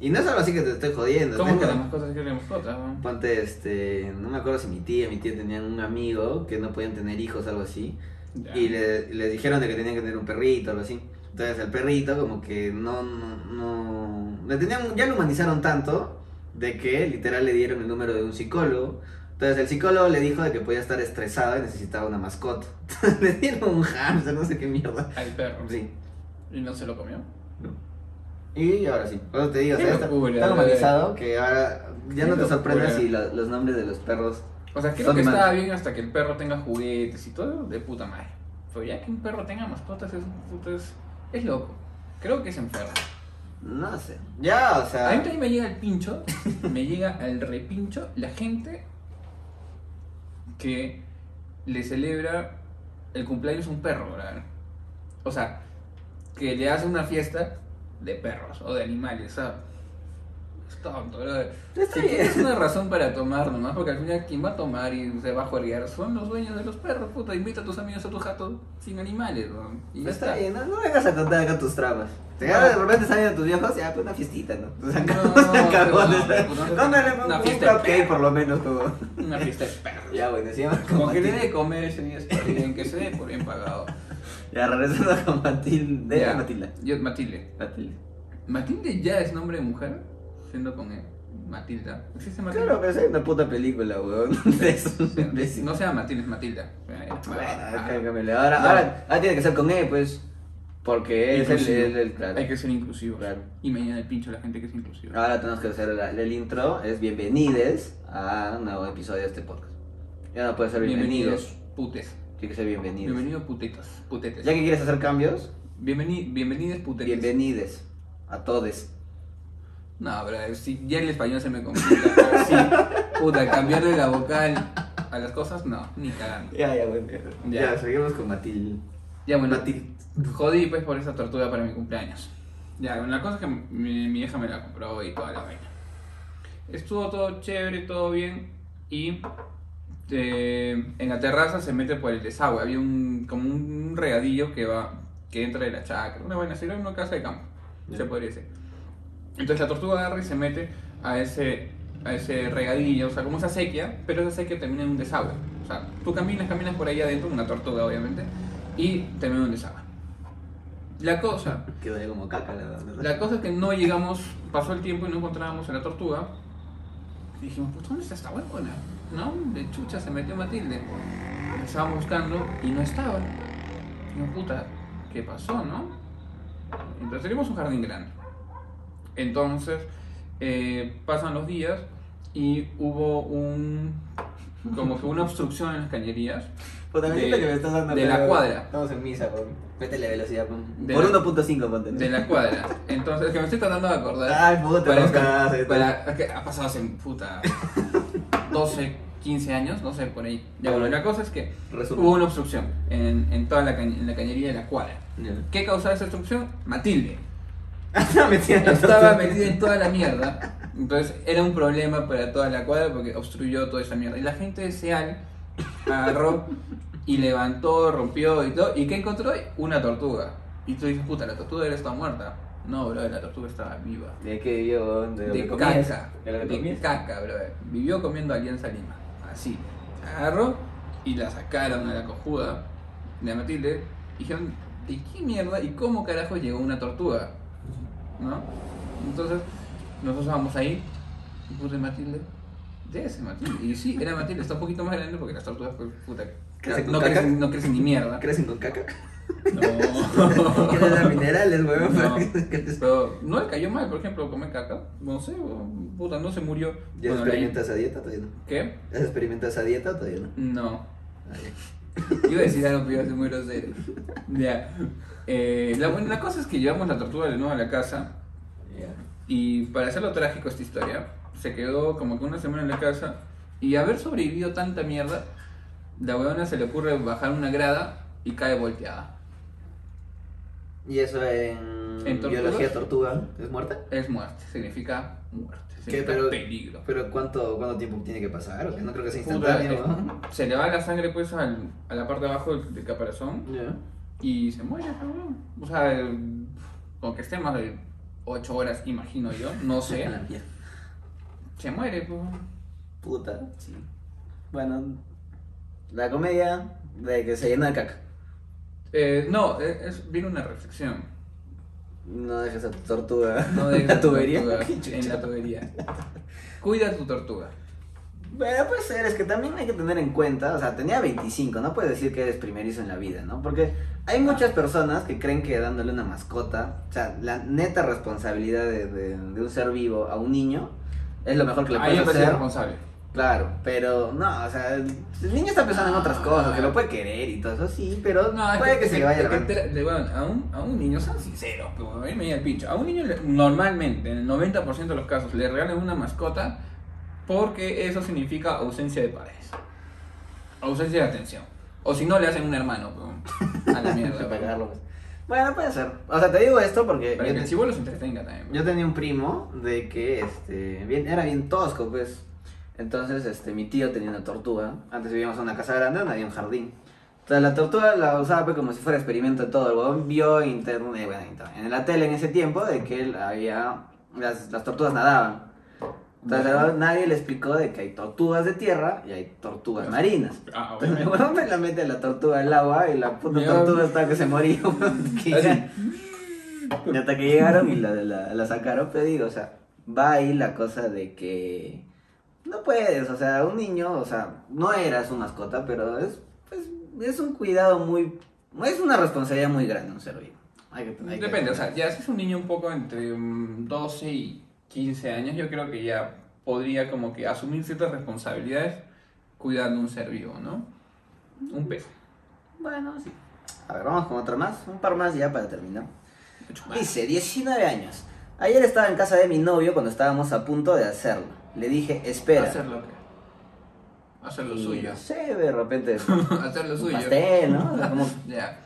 Y no es algo así que te estoy jodiendo. ¿Cómo que las mascotas quieren mascotas? no? Ponte, este, no me acuerdo si mi tía, mi tía tenían un amigo que no podían tener hijos, algo así. Ya. Y le, les dijeron de que tenían que tener un perrito, algo así. Entonces el perrito como que no, no, no... Le tenían, ya lo humanizaron tanto de que literal le dieron el número de un psicólogo. Entonces el psicólogo le dijo de que podía estar estresado y necesitaba una mascota. le dieron un hamster, no sé qué mierda. Al perro. Sí. ¿Y no se lo comió? Y ahora sí. Eso te digo, o sea, está, locura, humanizado que ahora ya no te sorprendes si lo- los nombres de los perros... O sea, creo Son que mal- estaba bien hasta que el perro tenga juguetes y todo de puta madre. Pero ya que un perro tenga mascotas es, es, es loco. Creo que es enfermo. No sé. Ya, o A sea... mí también me llega el pincho, me llega el repincho la gente que le celebra el cumpleaños a un perro, ¿verdad? O sea, que le hace una fiesta de perros o de animales, ¿sabes? Es tonto, Si quieres una razón para tomar nomás, porque al final quien va a tomar y se va a jugar son los dueños de los perros, puta, invita a tus amigos a tu jato sin animales, ¿no? Y ya está está. bien, no, no vengas a contar acá tus tramas. Te No. de repente salen tus viejos, ya, pues una fiestita, ¿no? Pues acá, No, no, no, un, una un fiesta cupcake perro. por lo menos, como. Una fiesta de perros. Ya, bueno, se llama Como que le dé comer bien, que se dé por bien pagado. Ya, regresando con Matilde. Ya. Matilda. Yo, Matilde. Matilde. ¿Matilde ya es nombre de mujer? Siendo con E. Matilda. ¿Existe Matilda? Claro, pero hay una puta película, weón. Imbécil. No se llama Matilda, es Matilda. Bueno, Ah, cámbiamele. Ahora, ahora, ahora tiene que ser con E, pues. Porque es el, Inclusivo. el, el- claro. Hay que ser inclusivos. Claro. Y me llena el pincho la gente que es inclusiva. Ahora tenemos que hacer la- el intro. Es bienvenides a un nuevo episodio de este podcast. Ya no puede ser bienvenidos. Bienvenidos, putes. Tiene que ser bienvenidos. Bienvenido putetas. Putetes. Ya que quieres hacer cambios, Bienveni bienvenides putetes. bienvenides a todos. No, pero si ya el español se me complica. pero sí, puta, cambiarle la vocal a las cosas, no, ni cagando. Ya, ya, bueno. Ya. Ya, seguimos con Matilde. Ya bueno, Matilde. jodí pues por esa tortuga para mi cumpleaños. Ya, bueno, la cosa es que mi, mi hija me la compró y toda la vaina. Estuvo todo chévere, todo bien y eh, en la terraza se mete por el desagüe. Había un, como un regadillo que va, que entra de la chacra. Una buena era una casa de campo, se podría decir. Entonces la tortuga agarra y se mete a ese, a ese regadillo, o sea, como esa sequía, pero esa sequía termina en un desagüe. O sea, tú caminas, caminas por ahí adentro, una tortuga obviamente, y termina en un desagüe. La cosa, Quedó como caca, la verdad. la cosa es que no llegamos, pasó el tiempo y no encontrábamos a la tortuga. Y dijimos, pues ¿dónde está esta huevona? No, de chucha se metió Matilde. La estábamos buscando y no estaba. Dijimos, puta, ¿qué pasó, no? Entonces teníamos un jardín grande. Entonces, eh, pasan los días y hubo un. como que una obstrucción en las cañerías. Puta, me de- que me estás dando de la cuadra. Estamos en misa, pon. Métele velocidad, pon. De Por la- 1.5, ponte. De la cuadra. Entonces, es que me estoy tratando de acordar. Ay, puta, para, no esto. para- es que ha pasado hace puta 12, 15 años, no sé, por ahí. Ya bueno, la cosa es que Resumen. hubo una obstrucción en, en toda la, en la cañería de la cuadra. Ya. ¿Qué causaba esa obstrucción? Matilde. Estaba metida en la Estaba tortuga. metida en toda la mierda. Entonces era un problema para toda la cuadra porque obstruyó toda esa mierda. Y la gente de Seal agarró y levantó, rompió y todo. ¿Y qué encontró? Una tortuga. Y tú dices, puta, la tortuga era está muerta. No, bro, la tortuga estaba viva. ¿De qué vivió? ¿De, lo De comías? caca. ¿De De caca, bro. Vivió comiendo Alianza Lima. Así. Agarró y la sacaron a la cojuda de Matilde. Y dijeron, ¿de qué mierda y cómo carajo llegó una tortuga? ¿No? Entonces, nosotros vamos ahí. Y puse Matilde. Debe ser Matilde. Y sí, era Matilde. Está un poquito más grande porque las tortugas, pues, puta. Crecen, no crecen ni mierda. ¿Crecen con caca? No. ¿Quieres dar minerales, weón? No. que? Pero no le cayó mal, por ejemplo, comer caca. No sé, puta, no se murió. ¿Ya Bueno, experimentas esa dieta todavía no? ¿Qué? ¿Has experimentado esa dieta todavía no? No. Ah, ya. Iba a decir algo, pero muy grosero. Ya. Eh, la, bueno, la cosa es que llevamos la tortuga de nuevo a la casa. Ya. Y para hacerlo trágico esta historia, se quedó como que una semana en la casa. Y haber sobrevivido tanta mierda, la huevona se le ocurre bajar una grada y cae volteada. ¿Y eso en, ¿En biología tortuga es muerta? Es muerte, significa muerte, significa Pero- peligro. ¿Pero cuánto, cuánto tiempo tiene que pasar? No creo que sea instantáneo, ¿no? se le va la sangre pues al- a la parte de abajo del, del caparazón y se muere, cabrón. O sea, eh, con que esté más de 8 horas, imagino yo, no sé, se muere, pues. Puta, sí. Bueno, la comedia de que se llena de caca. Eh, no, es, es- viene una reflexión. No dejes a tu tortuga No en de la tubería. tortuga Qué en la tubería. Cuida tu tortuga. Bueno, puede ser, es que también hay que tener en cuenta, o sea, tenía 25, no puedes decir que eres primerizo en la vida, ¿no? Porque hay muchas personas que creen que dándole una mascota, o sea, la neta responsabilidad de, de- de un ser vivo a un niño es lo mejor que le puedes hacer. responsable. Claro, pero no, o sea, el niño está pensando en otras cosas, que lo puede querer y todo eso, sí, pero No, puede que, que, se le vaya que te- le- bueno, a, un, a un niño, sean sinceros, pero a mí me el pincho. A un niño le- normalmente, en el 90% de los casos, le regalan una mascota porque eso significa ausencia de padres. Ausencia de atención. O si no, le hacen un hermano, a la mierda. Pues. pegarlo, pues. Bueno, puede ser. O sea, te digo esto porque Para yo, que el te- chivo los entretenga también. yo tenía un primo de que este bien, era bien tosco, pues. Entonces, este, mi tío tenía una tortuga. Antes vivíamos en una casa grande donde había un jardín. Entonces la tortuga la usaba pues, como si fuera experimento de todo. El huevón vio en internet, bueno, en internet, en la tele en ese tiempo de que había. Las, las tortugas nadaban. Entonces nadie le explicó de que hay tortugas de tierra y hay tortugas marinas. Ah, Entonces huevón me la mete la tortuga al agua y la puta tortuga estaba que se moría. y hasta que llegaron y la, la, la sacaron, pero digo, o sea, va ahí la cosa de que no puedes, o sea, un niño, o sea, no era su mascota, pero es, pues, es un cuidado muy, es una responsabilidad muy grande un ser vivo. Hay que- hay que- Depende, o sea, ya si es un niño un poco entre mm, 12 y 15 años, yo creo que ya podría como que asumir ciertas responsabilidades cuidando un ser vivo, ¿no? Un pez. Bueno, sí. A ver, vamos con otra más, un par más ya para terminar. Dice, 19 años. Ayer estaba en casa de mi novio cuando estábamos a punto de hacerlo. Le dije, espera. Hacer lo que. Hacer lo Y, suyo. No sé, de repente, Hacer lo suyo. pastel, ¿no? O sea, como Ya.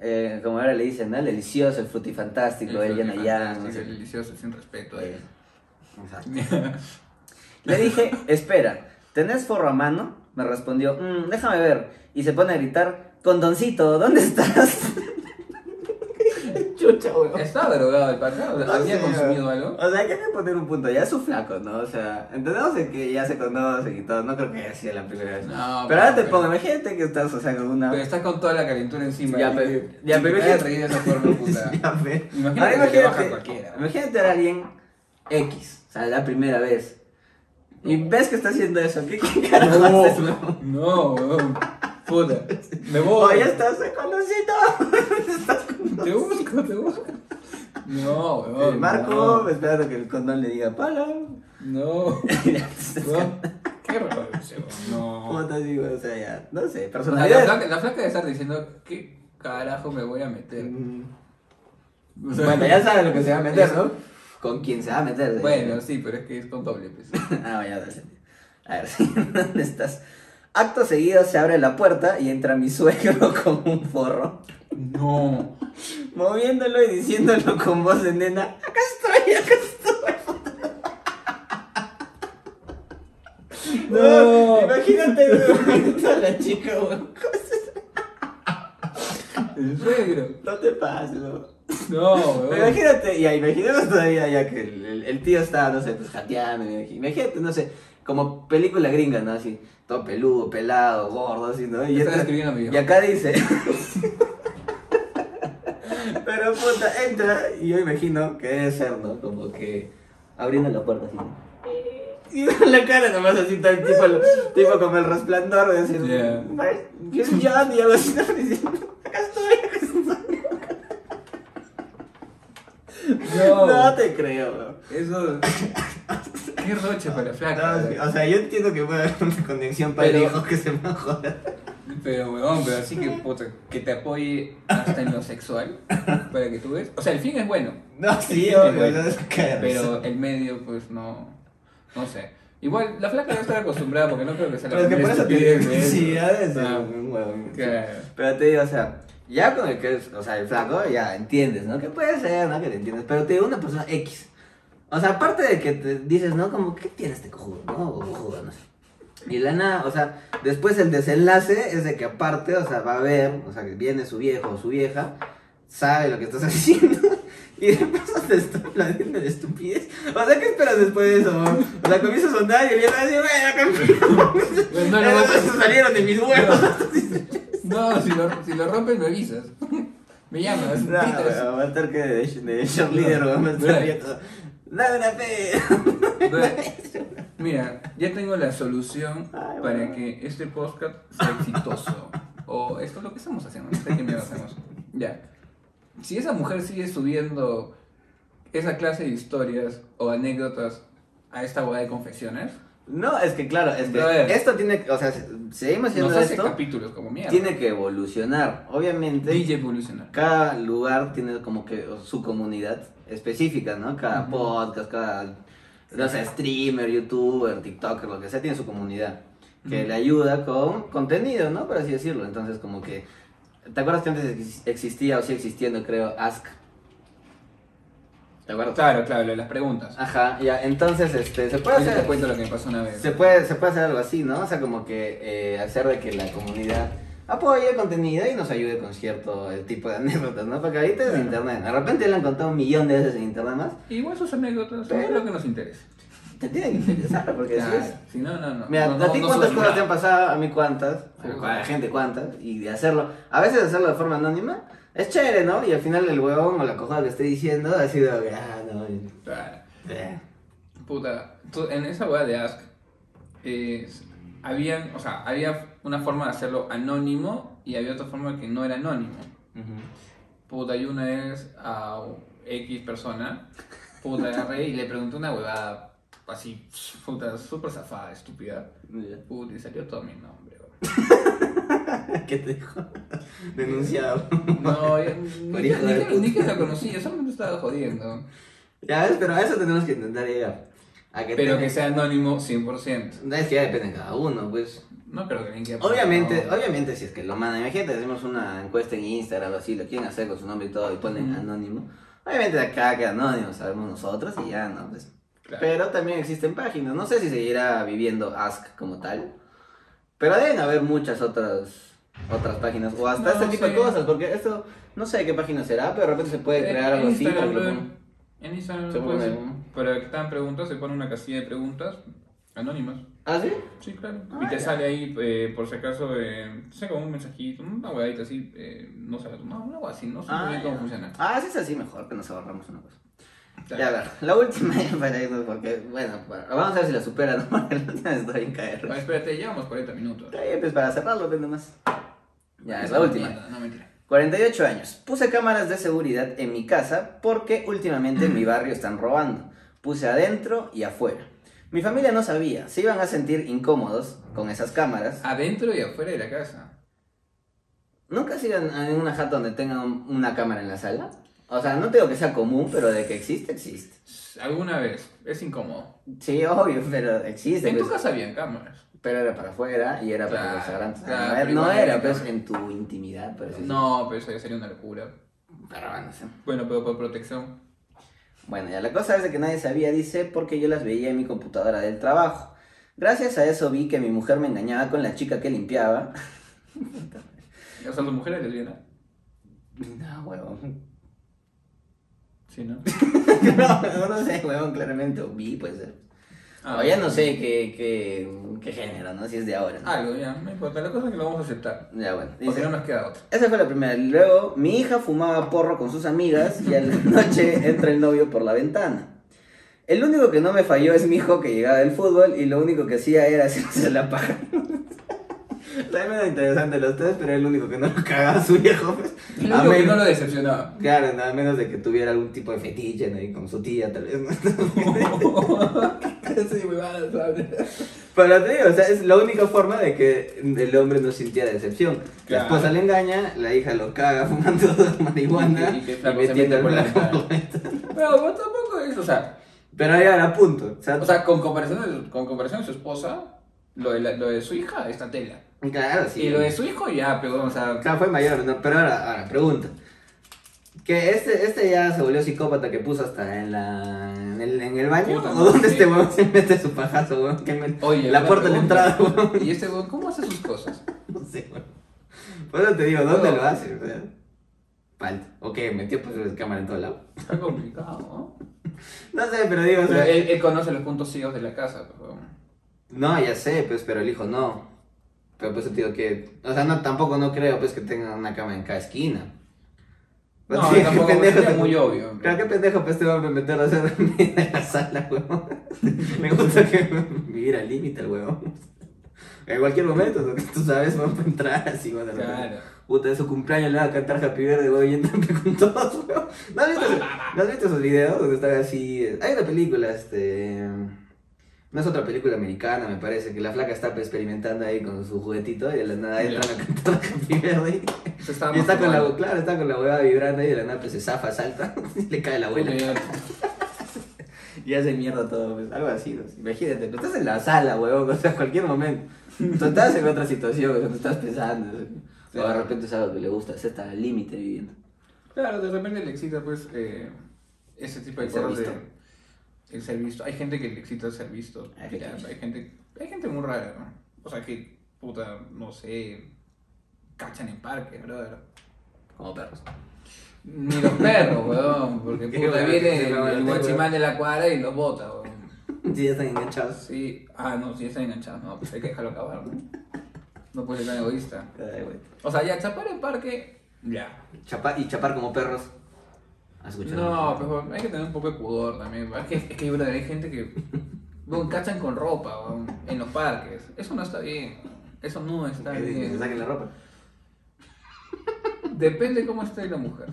Eh, como ahora le dicen, ¿no? El delicioso, el frutifantástico, el El no sé. el delicioso, sin respeto. Eh, eh. exacto. Le dije, espera, ¿tenés forro a mano? me respondió, "Mm, déjame ver. Y se pone a gritar, condoncito, ¿dónde estás? Chucha, weón. Estaba drogado el pata, o sea, No había consumido algo. O sea, hay que poner un punto. Ya es su flaco, ¿no? O sea, entendemos de que ya se conoce y todo. No creo que haya sido la primera vez. No, pero ahora te pongo, imagínate que estás, o sea, con una. Pero estás con toda la calentura encima. Ya, pero- ya, pero de esa forma, puta. Ya. Imagínate que baja cualquiera. Imagínate a alguien X, o sea, la primera vez. Y ves que está haciendo eso. ¿Qué, qué carajo haces, weón? No, weón. Puta. Me voy. Oh, ya estás, conocito. Te busco, te busco. No, weón. Marco, esperando que el condón le diga pala. No. No. No. Qué raro ese, weón. No. Puta, digo, o sea, ya, no sé, la, personalidad. flaca, la flaca de estar diciendo, ¿qué carajo me voy a meter? Mm. O sea, Bueno, ya sabes lo que se va a meter, ¿no? Con quién se va a meter. Bueno, sí, pero es que es con doble, pues. ah, ya, dale. A ver, ¿dónde estás? Acto seguido se abre la puerta y entra mi suegro con un forro, No. moviéndolo y diciéndolo con voz de nena, acá estoy, acá estoy. No. Imagínate, a la chica, güey. El suegro. No te pases, güey. No, weón. Imagínate, ya, imaginemos todavía ya que el, el- el tío está, no sé, pues jateando, imagínate, no sé, como película gringa, ¿no? Así, todo peludo, pelado, gordo, así, ¿no? Y, amigo. y acá dice... Pero puta, entra y yo imagino que debe ser, ¿no? Como que abriendo la puerta así. ¿no? Y la cara nomás así, tal tipo, tipo como el resplandor, de decir, Yeah. yo soy John y algo así, ¿no? diciendo, acá estoy, acá estoy. No. No te creo, weón. Eso. Qué roche para la No, flaca. sí, o sea, yo entiendo que puede haber una conexión para Pero- hijos que se me joda. Pero, weón, pero así que, puta, que te apoye hasta en lo sexual para que tú ves. O sea, el fin es bueno, No, sí, obvio, no es caer. pero el medio, pues no. No sé. Igual, la flaca debe estar acostumbrada porque no creo que sea la Pero que por eso te sí, ya Ah, un huevón. claro. Pero te digo, o sea, ya con el que es, o sea, el flaco, ya entiendes, ¿no? Que puede ser, ¿no? Que te entiendes. Pero te digo, una persona X. O sea, aparte de que te dices, ¿no? Como, ¿qué tiene este cojudo, no? Cojudo, no sé. Y la nada, o sea, después el desenlace es de que aparte, o sea, va a ver, o sea, que viene su viejo o su vieja, sabe lo que estás haciendo y de paso te está aplaudiendo de estupidez. O sea, ¿qué esperas después de eso? O sea, comienza a sonar y el viejo dice, bueno, Pues no, no, no, no, salieron de mis huevos. No, si lo, si lo rompes me avisas. Me llamas, No, va a estar que de, de cheerleader, weón, va a estar. Dame una fe. Mira, ya tengo la solución Ay, para que este podcast sea exitoso. O esto es lo que estamos haciendo, no sé qué mierda hacemos. Ya. Si esa mujer sigue subiendo esa clase de historias o anécdotas a esta boda de confesiones, No, es que claro, es que esto tiene que, o sea, seguimos haciendo nos hace esto, capítulos como mierda. tiene que evolucionar. Obviamente, DJ evolucionar. cada lugar tiene como que su comunidad específica, ¿no? Cada podcast, cada, no sé, streamer, youtuber, tiktoker, lo que sea, tiene su comunidad. Que le ayuda con contenido, ¿no? Por así decirlo. Entonces, como que, ¿te acuerdas que antes ex- existía o sigue existiendo, creo, Ask? ¿Te acuerdas? Claro, claro, lo de las preguntas. Ajá, ya, entonces, este, se puede Ahorita hacer... te cuento lo que me pasó una vez. Se puede, se puede hacer algo así, ¿no? O sea, como que eh, hacer de que la comunidad apoye el contenido y nos ayude con cierto eh, tipo de anécdotas, ¿no? Porque ahorita es Claro. internet. De repente le han contado un millón de veces en internet más. Igual sus anécdotas, Pero- es lo que nos interesa. Te tiene que interesar, porque Claro, es. Si no, no, no. Mira, no, a ti no cuántas cosas te han pasado, a mí cuántas, a la gente cuántas, y de hacerlo, a veces hacerlo de forma anónima, es chévere, ¿no? Y al final el huevón o la cojada que esté diciendo ha sido, ah, no, eh. Puta, en esa web de Ask, es- habían, o sea, había una forma de hacerlo anónimo y había otra forma que no era anónimo. Puta, y una es a X persona, puta, agarré y le pregunté una huevada así, puta, súper zafada, estúpida. Ya. Puta, y salió todo mi nombre. ¿Qué te dijo? Denunciado. No, yo- ni, que- ni que- ni que conocí, yo solamente estaba jodiendo. Ya ves, pero a eso tenemos que intentar llegar. A que Pero que sea anónimo 100%. No, es que ya depende de cada uno, pues. No creo que quiera Obviamente, no. obviamente si es que lo mandan, imagínate, hacemos una encuesta en Instagram o así, lo quieren hacer con su nombre y todo y ponen Ujú. anónimo. Obviamente acá queda anónimo, sabemos nosotros y ya, ¿no? Pues, Claro. Pero también existen páginas, no sé si seguirá viviendo Ask como tal, Pero deben haber muchas otras otras páginas o hasta No, este tipo de sí. cosas, porque esto no sé qué página será, pero de repente se puede crear En algo así. En Instagram Se pone- para que están preguntas, se pone una casilla de preguntas anónimas. ¿Ah, sí? Sí, claro. Ah, y te ya. sale ahí, eh, por si acaso, eh, sé como un mensajito, una huevadita así, eh, no sé, no, algo así, no sé muy Ah, bien cómo funciona. Ah, si es así mejor, que nos ahorramos una cosa. Ya, a ver, la última para irnos, porque, bueno, para- vamos a ver si la supera, ¿no? Porque la última está bien caer. Ah, espérate, llevamos 40 minutos. Está bien, pues para cerrarlo, pues nomás. Ya, es la última. mierda, No, mentira. 48 años. Puse cámaras de seguridad en mi casa porque últimamente en mi barrio están robando. Puse adentro y afuera. Mi familia no sabía, se iban a sentir incómodos con esas cámaras. Adentro y afuera de la casa. ¿Nunca has ido a una jata donde tengan una cámara en la sala? O sea, no digo que sea común, pero de que existe, existe. Alguna vez, es incómodo. Sí, obvio, pero existe. En tu pues. casa habían cámaras. Pero era para afuera y era para los restaurantes. claro, no no era, pues, en tu intimidad, pero. No, pero eso ya sería una locura. Pero bueno, sí. Bueno, pero por protección. Bueno, ya la cosa es de que nadie sabía, dice, porque yo las veía en mi computadora del trabajo. Gracias a eso vi que mi mujer me engañaba con la chica que limpiaba. O sea, las mujeres lesbianas. No, huevón. Sí, ¿no? no, no sé, huevón, claramente. O vi, puede ser. Ah, o ya no sé qué, qué, qué género, ¿no? Si es de ahora. ¿no? Algo, ya, no importa. La cosa es que lo vamos a aceptar. Ya, bueno. Porque Dice, no nos queda otra. Esa fue la primera. Luego, mi hija fumaba porro con sus amigas y a la noche entra el novio por la ventana. El único que no me falló es mi hijo que llegaba del fútbol y lo único que hacía era hacerse la paja. También era interesante los tres, pero era el único que no lo cagaba a su viejo. pues. El único que no lo decepcionaba. Claro, no, a menos de que tuviera algún tipo de fetiche ¿no? y con su tía, tal vez. ¿no? Sí. Pero te digo, o sea, es la única forma de que el hombre no sintiera decepción. La Claro. esposa le engaña, la hija lo caga fumando marihuana Y y, mete metiendo por la flaco. Pero bueno, tampoco es, o sea, Pero ahí era punto. O sea, o sea con, comparación de, con comparación de su esposa, lo de, la- lo de su hija está tela. Claro, sí. Y lo de su hijo ya, pero, o sea, Claro, fue mayor, ¿no? Pero ahora, ahora, pregunta. Que este, este ya se volvió psicópata que puso hasta en la en el, en el baño. Puta, ¿O dónde sí. este weón se mete su pajazo, weón? Que me- oye, la puerta de la entrada, weón. Y este weón, ¿cómo hace sus cosas? No sé, weón. Por eso te digo, ¿dónde No. lo hace? O sea, falta. O que metió pues la cámara en todo lado. Está complicado, ¿no? No sé, pero digo, o Pero sea, él, él conoce los puntos ciegos de la casa, pero... No, ya sé, pues, pero el hijo no. Pero pues digo que. O sea, no, tampoco no creo pues que tenga una cama en cada esquina. No, Sí, qué tampoco, pendejo sería te- muy obvio. Qué pendejo pues te va a meter a hacer en la sala, weón. Me gusta que vivir al límite el weón. En cualquier momento, ¿no? tú sabes, vamos a entrar así, repente. Claro. Puta, de su cumpleaños le va a cantar Happy Birthday, weón, y entran con todos, weón. ¿No has visto, ¿no has visto esos videos donde están así? Hay una película, este... No es otra película americana, me parece, que la flaca está experimentando ahí con su juguetito y de la nada Ya. entran a cantar Happy Birthday. Se estaba Y está con la, claro, está con la huevada vibrando y de la nada pues se zafa, salta y le cae la abuela. Y hace mierda todo, pues, algo así. Imagínate, tú estás en la sala, huevón, o sea, cualquier momento. Tú estás en otra situación, cuando estás pensando. O de repente es algo que le gusta, se está al límite viviendo. Claro, de repente le excita, pues, eh, ese tipo de cosas de... El ser visto. Hay gente que le excita ser visto. Hay Ya, gente. hay gente... Hay gente muy rara, ¿no? O sea, que, puta, no sé... Cachan en parque, brother. Como perros. Ni los perros, weón. Porque puta, bueno, viene el, el guachimán de la cuadra y los bota, weón. Sí, ya están enganchados. Sí. Ah, no, sí están enganchados. No, pues hay que dejarlo acabar, ¿no? No puede ser tan egoísta. Ay. O sea, ya, chapar en parque... Ya. Chapar, y chapar como perros. ¿Has escuchado? No, pero hay que tener un poco de pudor también. Es que, es que hay gente que cachan con ropa en los parques. Eso no está bien. Eso no está Que se bien. saquen la ropa. Depende cómo esté la mujer.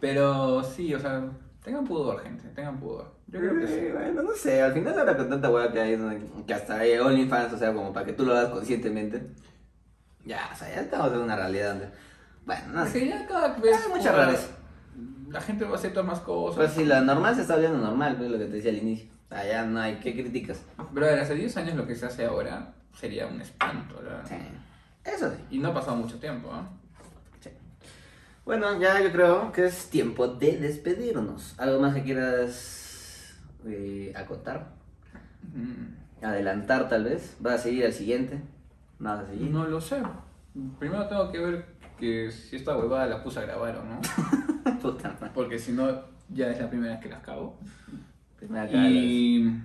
Pero sí, o sea, tengan pudor, gente. Tengan pudor. Yo creo que sí. Eh, Bueno, no sé, al final ahora con tanta hueá que hay, que hasta hay OnlyFans, o sea, como para que tú lo hagas conscientemente. Ya, o sea, ya estamos en una realidad donde... Bueno, no Es sé. que ya cada vez. Hay mucha puta, rareza. La gente va a aceptar más cosas. Pues si la normal se está viendo normal, pues lo que te decía al inicio. Ya no hay, ¿qué criticas? Brother, hace 10 años lo que se hace ahora sería un espanto, ¿verdad? Sí. Eso sí. Y no ha pasado mucho tiempo, ¿ah? sí. Bueno, ya yo creo que es tiempo de despedirnos. ¿Algo más que quieras eh, acotar? Mm. adelantar tal vez? ¿Vas a seguir al siguiente? ¿No vas a seguir? No lo sé. Primero tengo que ver que si esta huevada la puse a grabar o no. Puta madre. Porque si no, ya es la primera vez que las cago. Primera. Y,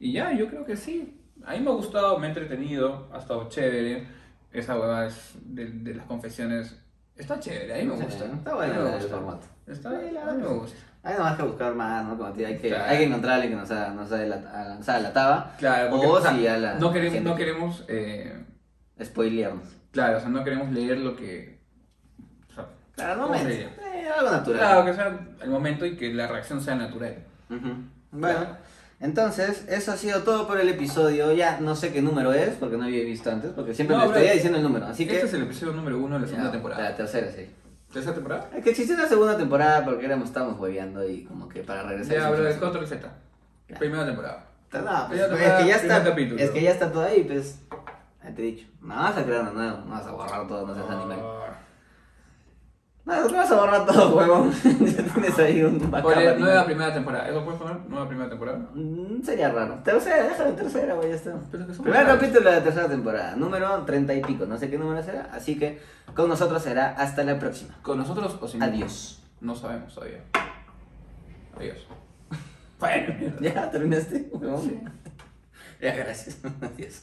y ya, yo creo que sí. A mí me ha gustado, me ha entretenido, ha estado chévere. Esa huevada es de, de las confesiones. Está chévere, a mí me Sí, gusta. Está A bueno el formato. Está, la a mí me gusta. Hay nomás que buscar más, ¿no? Como digo, hay que, Claro. hay que encontrar a alguien que nos haga, nos haga la, a- o sea, la taba. Claro, porque, o o sea, si ya la no queremos, gente no queremos eh, spoilearnos. Claro, o sea, no queremos leer lo que. o sea, Claro, al ¿cómo momento. se diría? Eh, algo natural. Claro, que sea el momento y que la reacción sea natural. Bueno, Claro. entonces, eso ha sido todo por el episodio. Ya no sé qué número es, porque no había visto antes, porque siempre No, me estoy diciendo el número. Así que. Este es el episodio número uno de la segunda Ya, temporada. La tercera, sí. ¿Tercera temporada? Es que existió una segunda temporada porque éramos, estábamos hueveando y como que para regresar. Ya, bro, hicimos es una control Z. Claro. Primera temporada. No, pues, Primera es que ya está. Es que ya está todo ahí, pues. Ya te he dicho. No vas a crear uno nuevo, no vas a borrar todo, no seas animal. Ah. No, no vas a borrar todo, huevón. ya tienes ahí un backup Ponle animal. nueva primera temporada. ¿Eso puedes poner? Nueva primera temporada. Mm, Sería raro. Tercera, déjalo en tercera, güey, ya está. Primer raros. capítulo de la tercera temporada, número treinta y pico, no sé qué número será, así que con nosotros será hasta la próxima. ¿Con nosotros o sin Adiós. No sabemos todavía. Adiós. Bueno. ¿Ya terminaste? huevón? Sí. Ya, gracias. Adiós.